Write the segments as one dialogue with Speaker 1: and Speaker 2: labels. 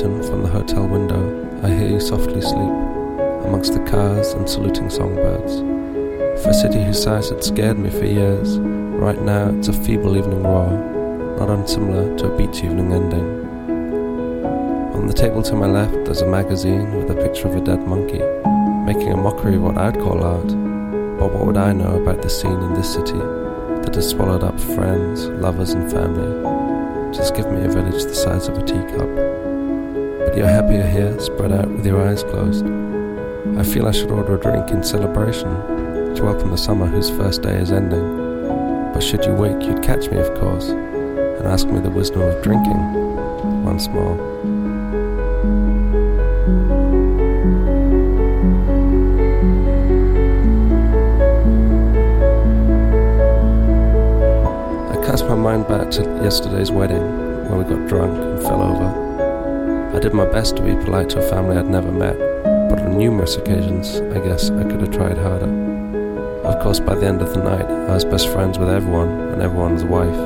Speaker 1: from the hotel window, I hear you softly sleep, amongst the cars and saluting songbirds. For a city whose size had scared me for years, right now it's a feeble evening roar, not unsimilar to a beach evening ending. On the table to my left, there's a magazine with a picture of a dead monkey, making a mockery of what I'd call art. But what would I know about the scene in this city that has swallowed up friends, lovers, and family? Just give me a village the size of a teacup. But you're happier here, spread out with your eyes closed. I feel I should order a drink in celebration to welcome the summer whose first day is ending. But should you wake, you'd catch me, of course, and ask me the wisdom of drinking once more. I cast my mind back to yesterday's wedding, where we got drunk and fell over. I did my best to be polite to a family I'd never met, but on numerous occasions, I guess I could have tried harder. Of course, by the end of the night, I was best friends with everyone and everyone's wife.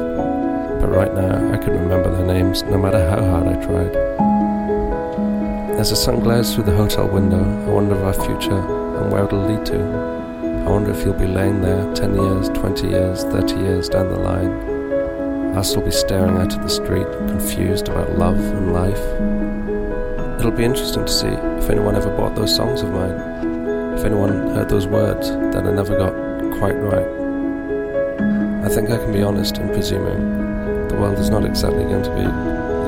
Speaker 1: But right now, I can remember their names no matter how hard I tried. As the sun glares through the hotel window, I wonder of our future and where it'll lead to. I wonder if you'll be laying there 10 years, 20 years, 30 years down the line, I'll still be staring out at the street, confused about love and life. It'll be interesting to see if anyone ever bought those songs of mine, if anyone heard those words that I never got quite right. I think I can be honest in presuming the world is not exactly going to be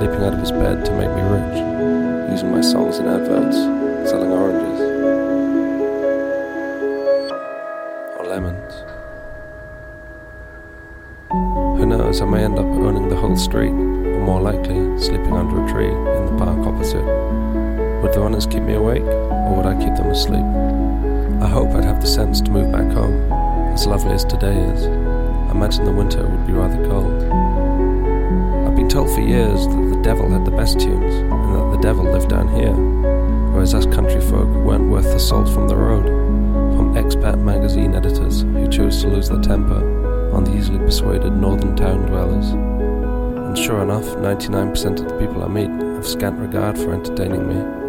Speaker 1: leaping out of his bed to make me rich, using my songs in adverts, selling oranges or lemons. Who knows, I may end up owning the whole street, or more likely, sleeping under a tree in the park opposite. Would the runners keep me awake, or would I keep them asleep? I hope I'd have the sense to move back home, as lovely as today is. I imagine the winter would be rather cold. I've been told for years that the devil had the best tunes, and that the devil lived down here, whereas us country folk weren't worth the salt from the road, from expat magazine editors who chose to lose their temper on the easily persuaded northern town dwellers. And sure enough, 99% of the people I meet have scant regard for entertaining me.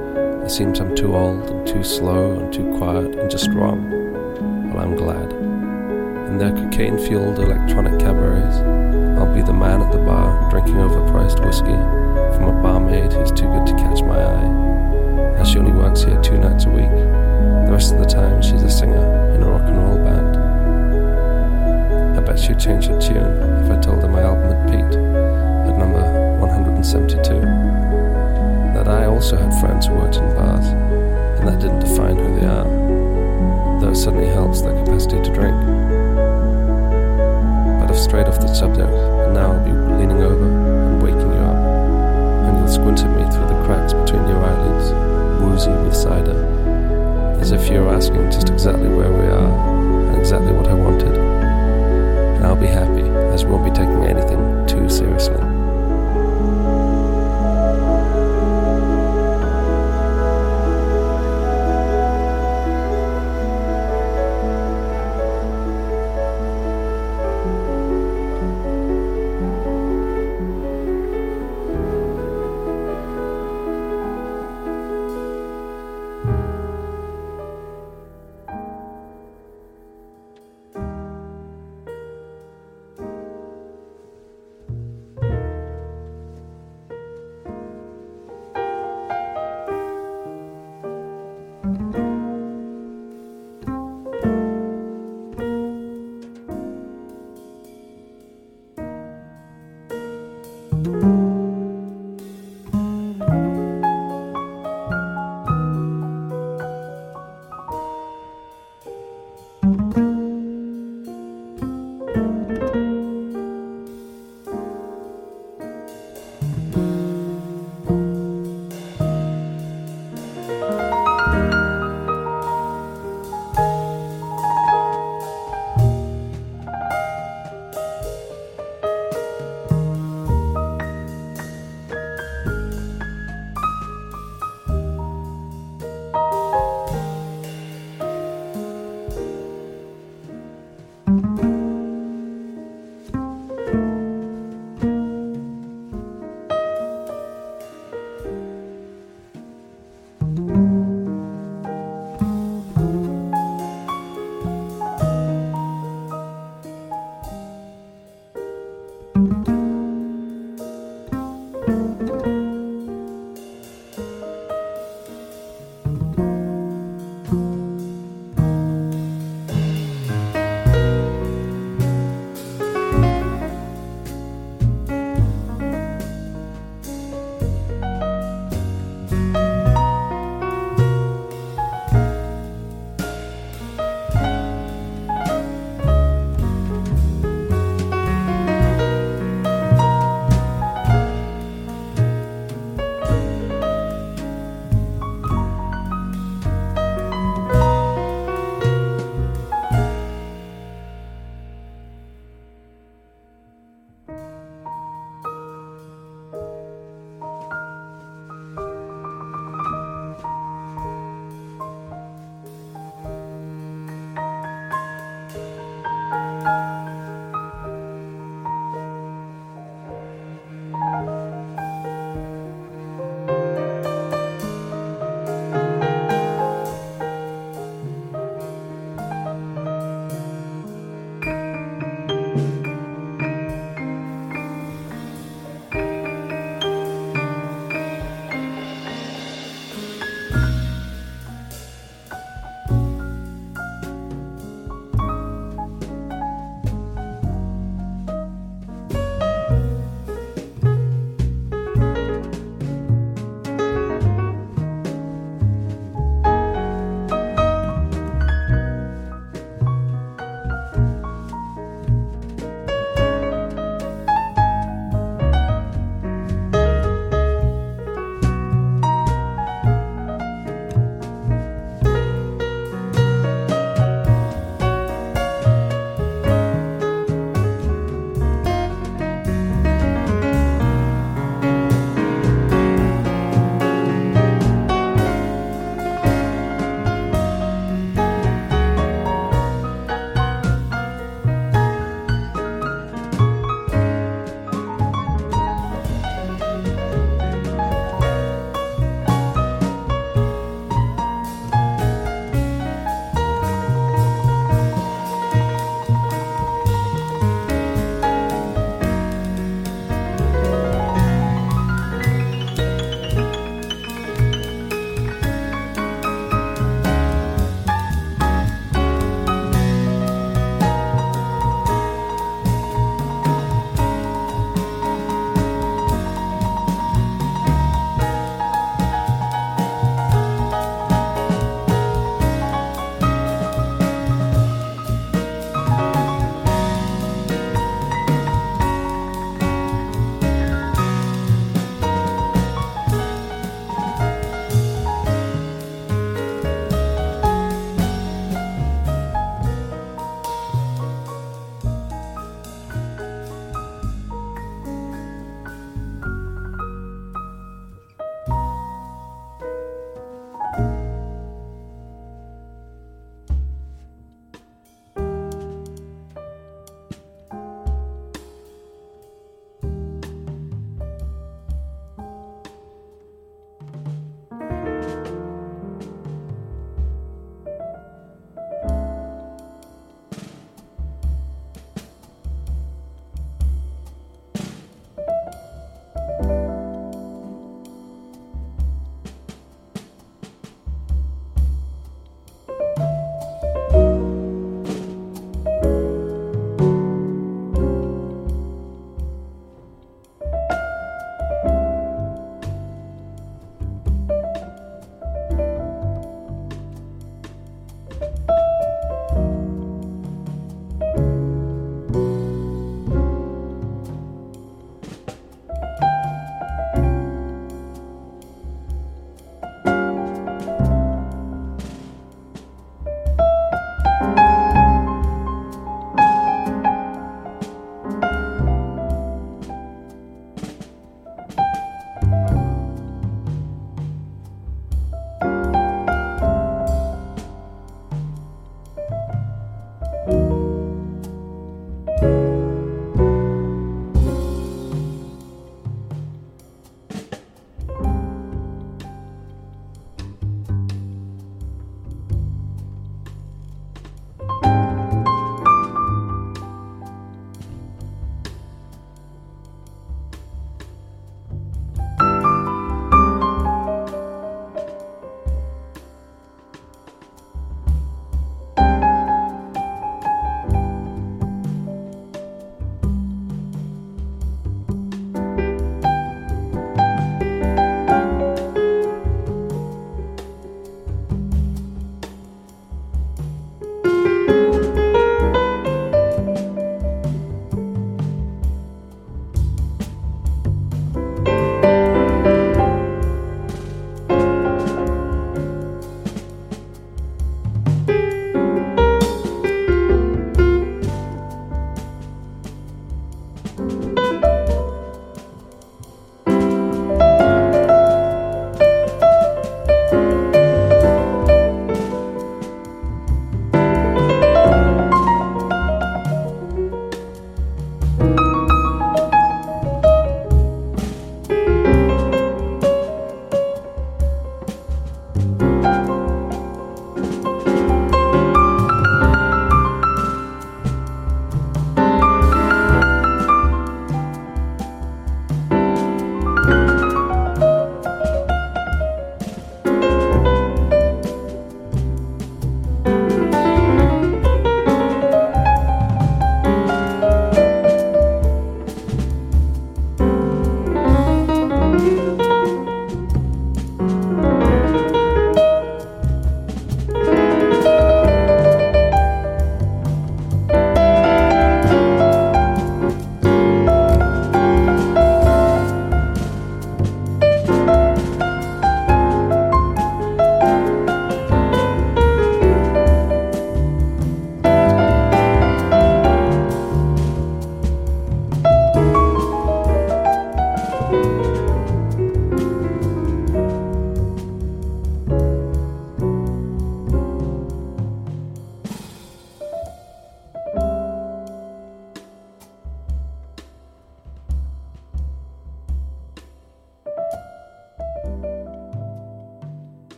Speaker 1: It seems I'm too old and too slow and too quiet and just wrong. Well, I'm glad. In their cocaine fueled electronic cabarets, I'll be the man at the bar drinking overpriced whiskey from a barmaid who's too good to catch my eye, as she only works here two nights a week. The rest of the time, she's a singer in a rock and roll band. I bet she'd change her tune if I told her my album had peaked at number 172. That I also had friends who worked in bars, and that didn't define who they are, though it certainly helps their capacity to drink. But I've strayed off the subject, and now I'll be leaning over and waking you up, and you'll squint at me through the cracks between your eyelids, woozy with cider, as if you're asking just exactly where we are and exactly what I wanted. And I'll be happy, as we won't be taking anything too seriously.